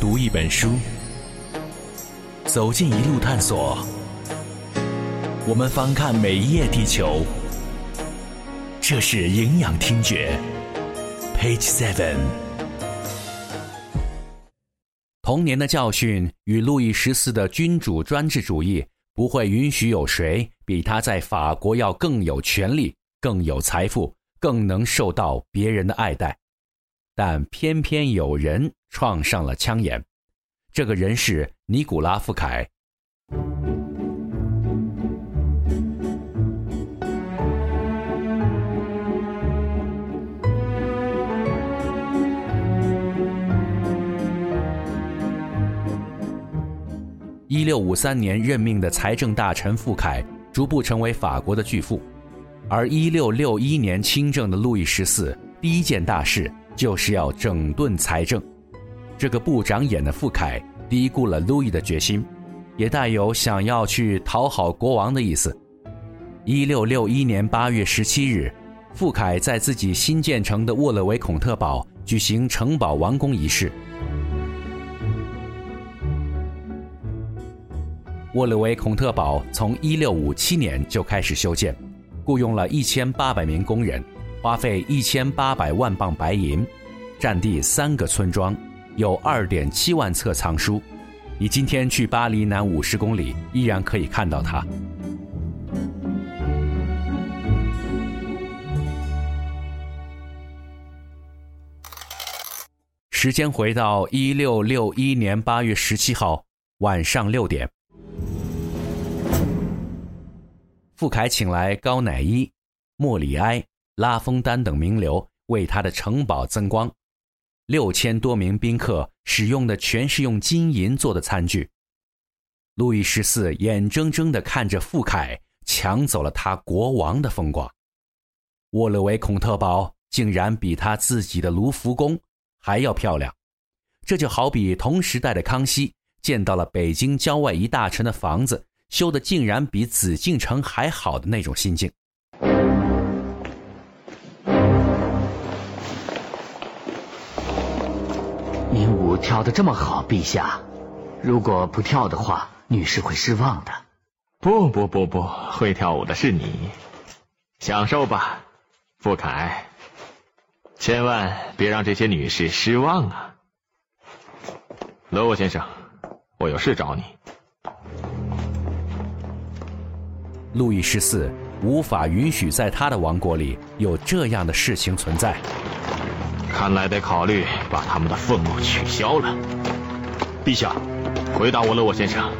读一本书，走进一路探索。我们翻看每一页地球，这是营养听觉。Page Seven。童年的教训与路易十四的君主专制主义不会允许有谁比他在法国要更有权利、更有财富、更能受到别人的爱戴。但偏偏有人创上了枪眼，这个人是尼古拉·富凯。一六五三年任命的财政大臣富凯，逐步成为法国的巨富，而一六六一年亲政的路易十四，第一件大事。就是要整顿财政，这个不长眼的富凯低估了路易的决心，也带有想要去讨好国王的意思。一六六一年八月十七日，富凯在自己新建成的沃勒维孔特堡举行城堡完工仪式。沃勒维孔特堡从一六五七年就开始修建，雇佣了一千八百名工人。花费一千八百万镑白银，占地三个村庄，有二点七万册藏书。你今天去巴黎南五十公里，依然可以看到它。时间回到一六六一年八月十七号晚上六点，傅凯请来高乃伊、莫里埃。拉封丹等名流为他的城堡增光，六千多名宾客使用的全是用金银做的餐具。路易十四眼睁睁地看着富凯抢走了他国王的风光，沃勒维孔特堡竟然比他自己的卢浮宫还要漂亮，这就好比同时代的康熙见到了北京郊外一大臣的房子修的竟然比紫禁城还好的那种心境。跳得这么好，陛下，如果不跳的话，女士会失望的。不不不不，会跳舞的是你，享受吧，傅凯，千万别让这些女士失望啊！罗沃先生，我有事找你。路易十四无法允许在他的王国里有这样的事情存在。看来得考虑把他们的俸禄取消了。陛下，回答我了，我先生。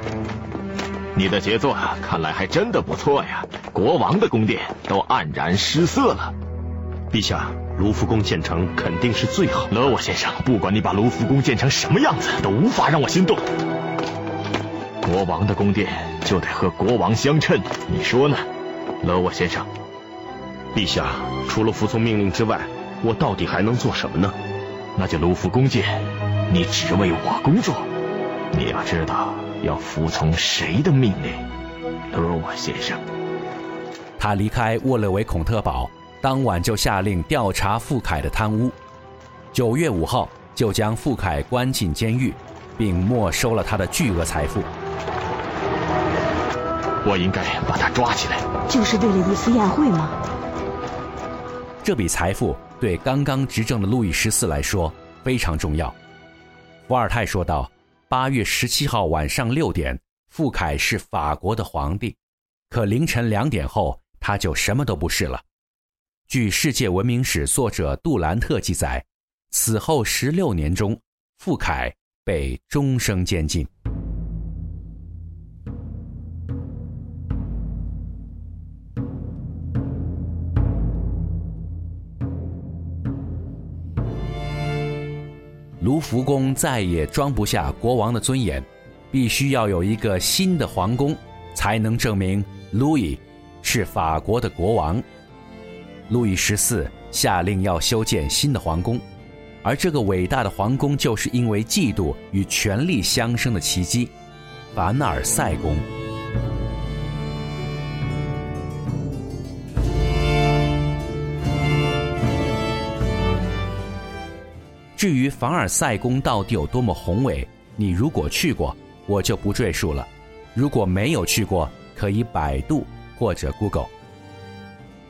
你的杰作看来还真的不错呀，国王的宫殿都黯然失色了。陛下，卢浮宫建成肯定是最好。勒我先生，不管你把卢浮宫建成什么样子，都无法让我心动。国王的宫殿就得和国王相称，你说呢，勒我先生？陛下，除了服从命令之外。我到底还能做什么呢？那就卢浮宫见，你只为我工作。你要知道要服从谁的命令，勒我先生。他离开沃勒维孔特堡，当晚就下令调查傅凯的贪污。九月五号，就将傅凯关进监狱，并没收了他的巨额财富。我应该把他抓起来，就是为了一次宴会吗？这笔财富。对刚刚执政的路易十四来说非常重要，伏尔泰说道：“八月十七号晚上六点，傅凯是法国的皇帝，可凌晨两点后他就什么都不是了。”据世界文明史作者杜兰特记载，此后十六年中，傅凯被终生监禁。卢浮宫再也装不下国王的尊严，必须要有一个新的皇宫，才能证明路易是法国的国王。路易十四下令要修建新的皇宫，而这个伟大的皇宫就是因为嫉妒与权力相生的奇迹——凡尔赛宫。至于凡尔赛宫到底有多么宏伟，你如果去过，我就不赘述了；如果没有去过，可以百度或者 Google。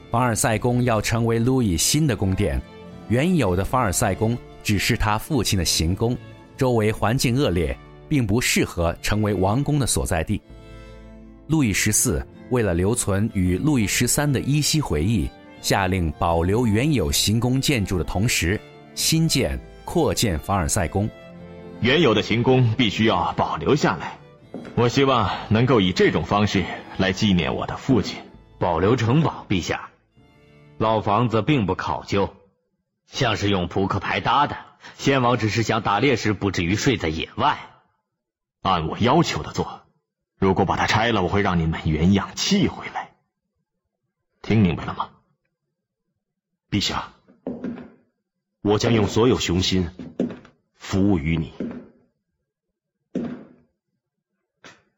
凡尔赛宫要成为路易新的宫殿，原有的凡尔赛宫只是他父亲的行宫，周围环境恶劣，并不适合成为王宫的所在地。路易十四为了留存与路易十三的依稀回忆，下令保留原有行宫建筑的同时，新建、扩建凡尔赛宫。原有的行宫必须要保留下来。我希望能够以这种方式来纪念我的父亲。保留城堡，陛下。老房子并不考究，像是用扑克牌搭的。先王只是想打猎时不至于睡在野外。按我要求的做。如果把它拆了，我会让你们原样砌回来。听明白了吗，陛下？我将用所有雄心服务于你。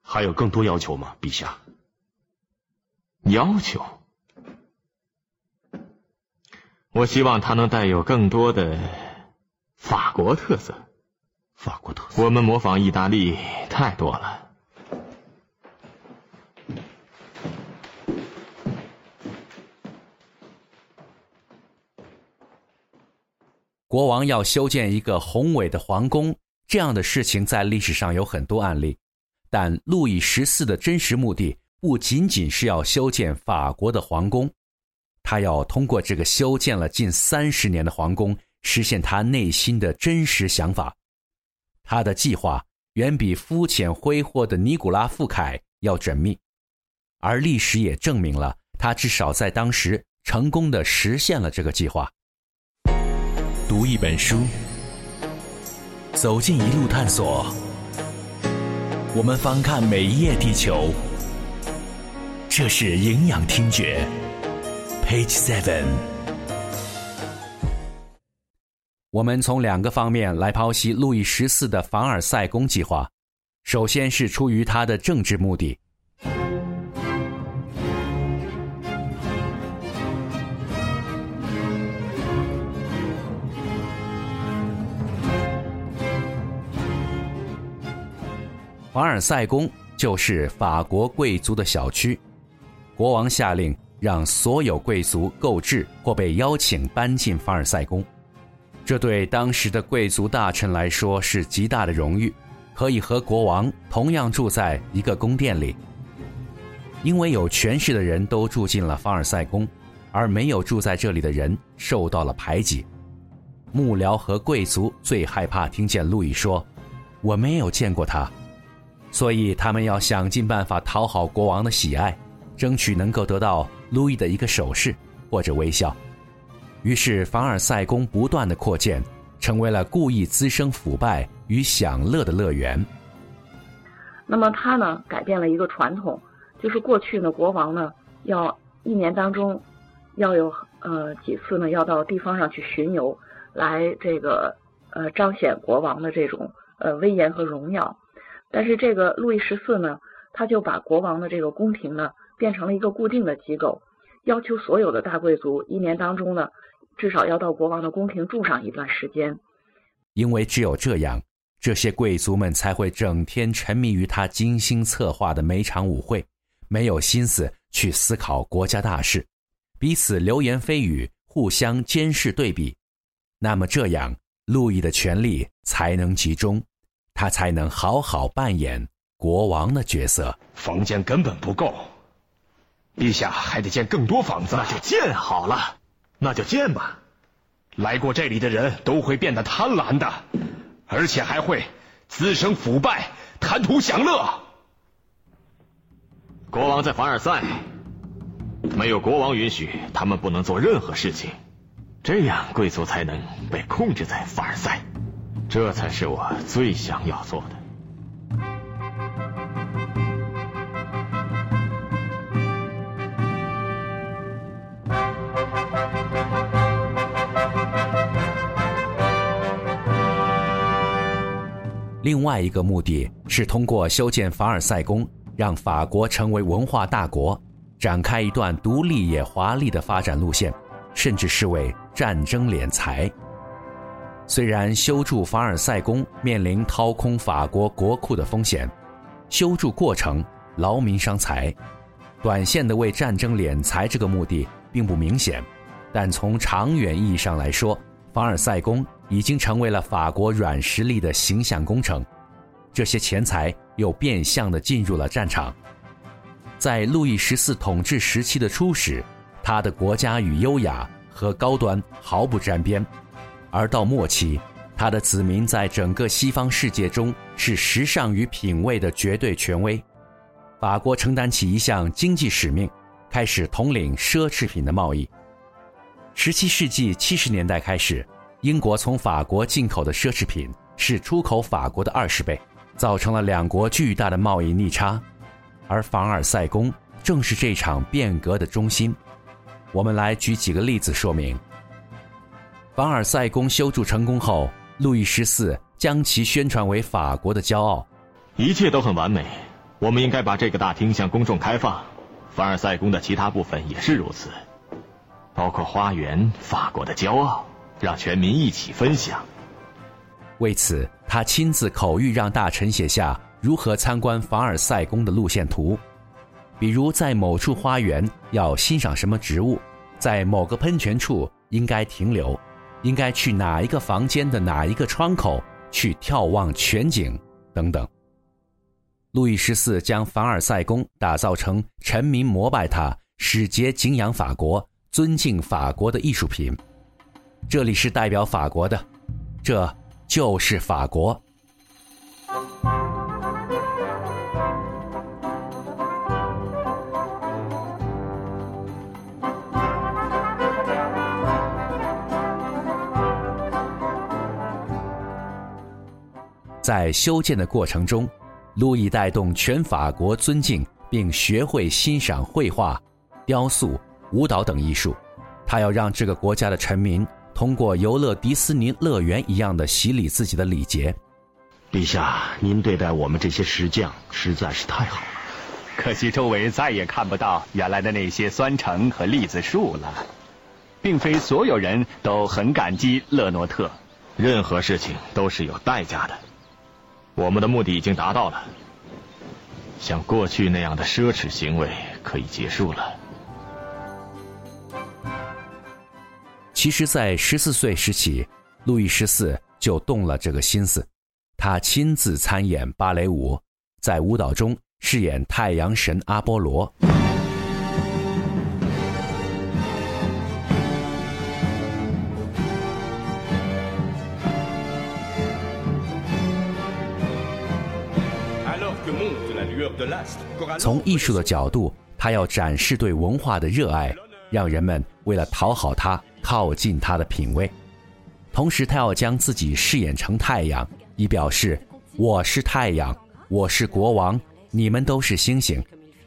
还有更多要求吗，陛下？要求？我希望它能带有更多的法国特色。法国特色？我们模仿意大利太多了。国王要修建一个宏伟的皇宫，这样的事情在历史上有很多案例。但路易十四的真实目的不仅仅是要修建法国的皇宫，他要通过这个修建了近三十年的皇宫，实现他内心的真实想法。他的计划远比肤浅挥霍的尼古拉·富凯要缜密，而历史也证明了他至少在当时成功的实现了这个计划。读一本书，走进一路探索。我们翻看每一页地球，这是营养听觉。Page Seven。我们从两个方面来剖析路易十四的凡尔赛宫计划。首先是出于他的政治目的。凡尔赛宫就是法国贵族的小区，国王下令让所有贵族购置或被邀请搬进凡尔赛宫，这对当时的贵族大臣来说是极大的荣誉，可以和国王同样住在一个宫殿里。因为有权势的人都住进了凡尔赛宫，而没有住在这里的人受到了排挤。幕僚和贵族最害怕听见路易说：“我没有见过他。”所以，他们要想尽办法讨好国王的喜爱，争取能够得到路易的一个手势或者微笑。于是，凡尔赛宫不断的扩建，成为了故意滋生腐败与享乐的乐园。那么，他呢改变了一个传统，就是过去呢，国王呢要一年当中要有呃几次呢要到地方上去巡游，来这个呃彰显国王的这种呃威严和荣耀。但是这个路易十四呢，他就把国王的这个宫廷呢变成了一个固定的机构，要求所有的大贵族一年当中呢，至少要到国王的宫廷住上一段时间。因为只有这样，这些贵族们才会整天沉迷于他精心策划的每场舞会，没有心思去思考国家大事，彼此流言蜚语，互相监视对比。那么这样，路易的权力才能集中。他才能好好扮演国王的角色。房间根本不够，陛下还得建更多房子。那就建好了，那就建吧。来过这里的人都会变得贪婪的，而且还会滋生腐败，贪图享乐。国王在凡尔赛，没有国王允许，他们不能做任何事情，这样贵族才能被控制在凡尔赛。这才是我最想要做的。另外一个目的是通过修建凡尔赛宫，让法国成为文化大国，展开一段独立也华丽的发展路线，甚至是为战争敛财。虽然修筑凡尔赛宫面临掏空法国国库的风险，修筑过程劳民伤财，短线的为战争敛财这个目的并不明显，但从长远意义上来说，凡尔赛宫已经成为了法国软实力的形象工程，这些钱财又变相的进入了战场。在路易十四统治时期的初始，他的国家与优雅和高端毫不沾边。而到末期，他的子民在整个西方世界中是时尚与品味的绝对权威。法国承担起一项经济使命，开始统领奢侈品的贸易。十七世纪七十年代开始，英国从法国进口的奢侈品是出口法国的二十倍，造成了两国巨大的贸易逆差。而凡尔赛宫正是这场变革的中心。我们来举几个例子说明。凡尔赛宫修筑成功后，路易十四将其宣传为法国的骄傲。一切都很完美，我们应该把这个大厅向公众开放。凡尔赛宫的其他部分也是如此，包括花园，法国的骄傲，让全民一起分享。为此，他亲自口谕让大臣写下如何参观凡尔赛宫的路线图，比如在某处花园要欣赏什么植物，在某个喷泉处应该停留。应该去哪一个房间的哪一个窗口去眺望全景等等。路易十四将凡尔赛宫打造成臣民膜拜他、使节敬仰法国、尊敬法国的艺术品。这里是代表法国的，这就是法国。在修建的过程中，路易带动全法国尊敬并学会欣赏绘画、雕塑、舞蹈等艺术。他要让这个国家的臣民通过游乐迪斯尼乐园一样的洗礼自己的礼节。陛下，您对待我们这些石匠实在是太好了。可惜周围再也看不到原来的那些酸橙和栗子树了。并非所有人都很感激勒诺特。任何事情都是有代价的。我们的目的已经达到了，像过去那样的奢侈行为可以结束了。其实，在十四岁时起，路易十四就动了这个心思，他亲自参演芭蕾舞，在舞蹈中饰演太阳神阿波罗。从艺术的角度，他要展示对文化的热爱，让人们为了讨好他，靠近他的品味。同时，他要将自己饰演成太阳，以表示我是太阳，我是国王，你们都是星星，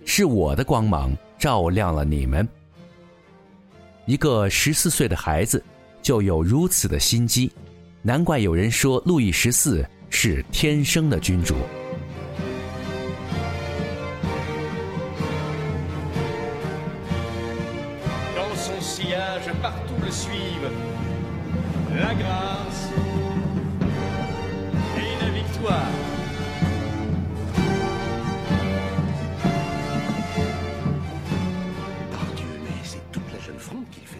是我的光芒照亮了你们。一个十四岁的孩子就有如此的心机，难怪有人说路易十四是天生的君主。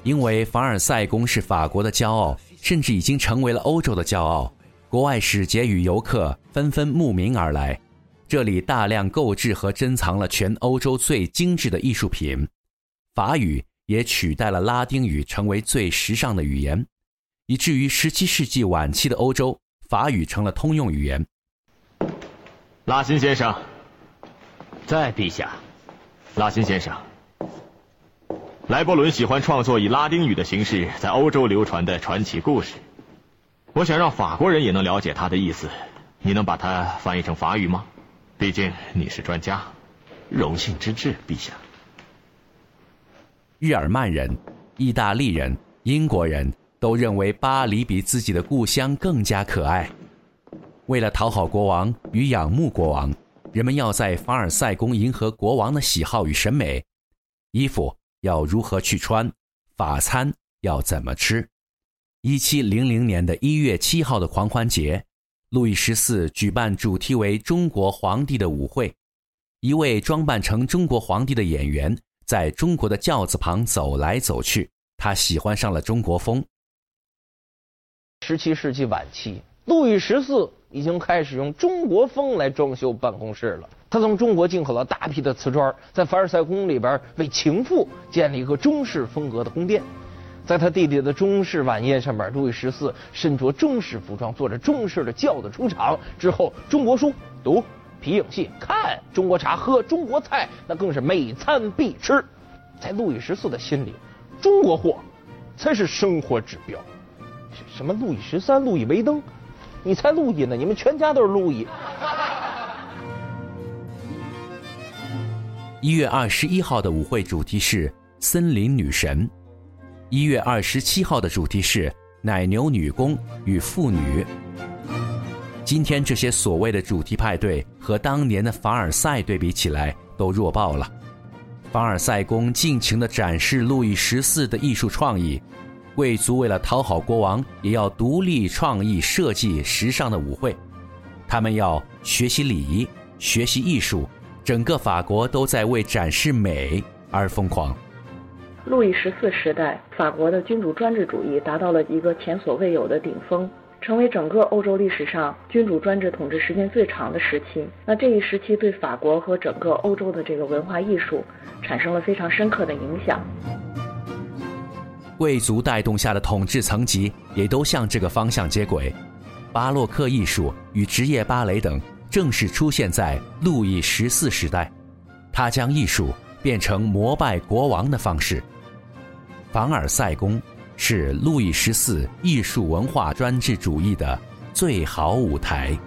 因为凡尔赛宫是法国的骄傲，甚至已经成为了欧洲的骄傲。国外使节与游客纷纷慕名而来，这里大量购置和珍藏了全欧洲最精致的艺术品。法语也取代了拉丁语，成为最时尚的语言，以至于17世纪晚期的欧洲，法语成了通用语言。拉辛先生，在陛下。拉辛先生。莱伯伦喜欢创作以拉丁语的形式在欧洲流传的传奇故事。我想让法国人也能了解他的意思。你能把它翻译成法语吗？毕竟你是专家。荣幸之至，陛下。日耳曼人、意大利人、英国人都认为巴黎比自己的故乡更加可爱。为了讨好国王与仰慕国王，人们要在凡尔赛宫迎合国王的喜好与审美，衣服。要如何去穿？法餐要怎么吃？一七零零年的一月七号的狂欢节，路易十四举办主题为“中国皇帝”的舞会。一位装扮成中国皇帝的演员在中国的轿子旁走来走去，他喜欢上了中国风。十七世纪晚期，路易十四已经开始用中国风来装修办公室了。他从中国进口了大批的瓷砖，在凡尔赛宫里边为情妇建立一个中式风格的宫殿。在他弟弟的中式晚宴上面，路易十四身着中式服装，坐着中式的轿子出场。之后，中国书读，皮影戏看，中国茶喝，中国菜那更是每餐必吃。在路易十四的心里，中国货才是生活指标。什么路易十三、路易威登，你才路易呢？你们全家都是路易。一月二十一号的舞会主题是森林女神，一月二十七号的主题是奶牛女工与妇女。今天这些所谓的主题派对和当年的凡尔赛对比起来都弱爆了。凡尔赛宫尽情的展示路易十四的艺术创意，贵族为了讨好国王，也要独立创意设计时尚的舞会，他们要学习礼仪，学习艺术。整个法国都在为展示美而疯狂。路易十四时代，法国的君主专制主义达到了一个前所未有的顶峰，成为整个欧洲历史上君主专制统治时间最长的时期。那这一时期对法国和整个欧洲的这个文化艺术产生了非常深刻的影响。贵族带动下的统治层级也都向这个方向接轨，巴洛克艺术与职业芭蕾等。正式出现在路易十四时代，他将艺术变成膜拜国王的方式。凡尔赛宫是路易十四艺术文化专制主义的最好舞台。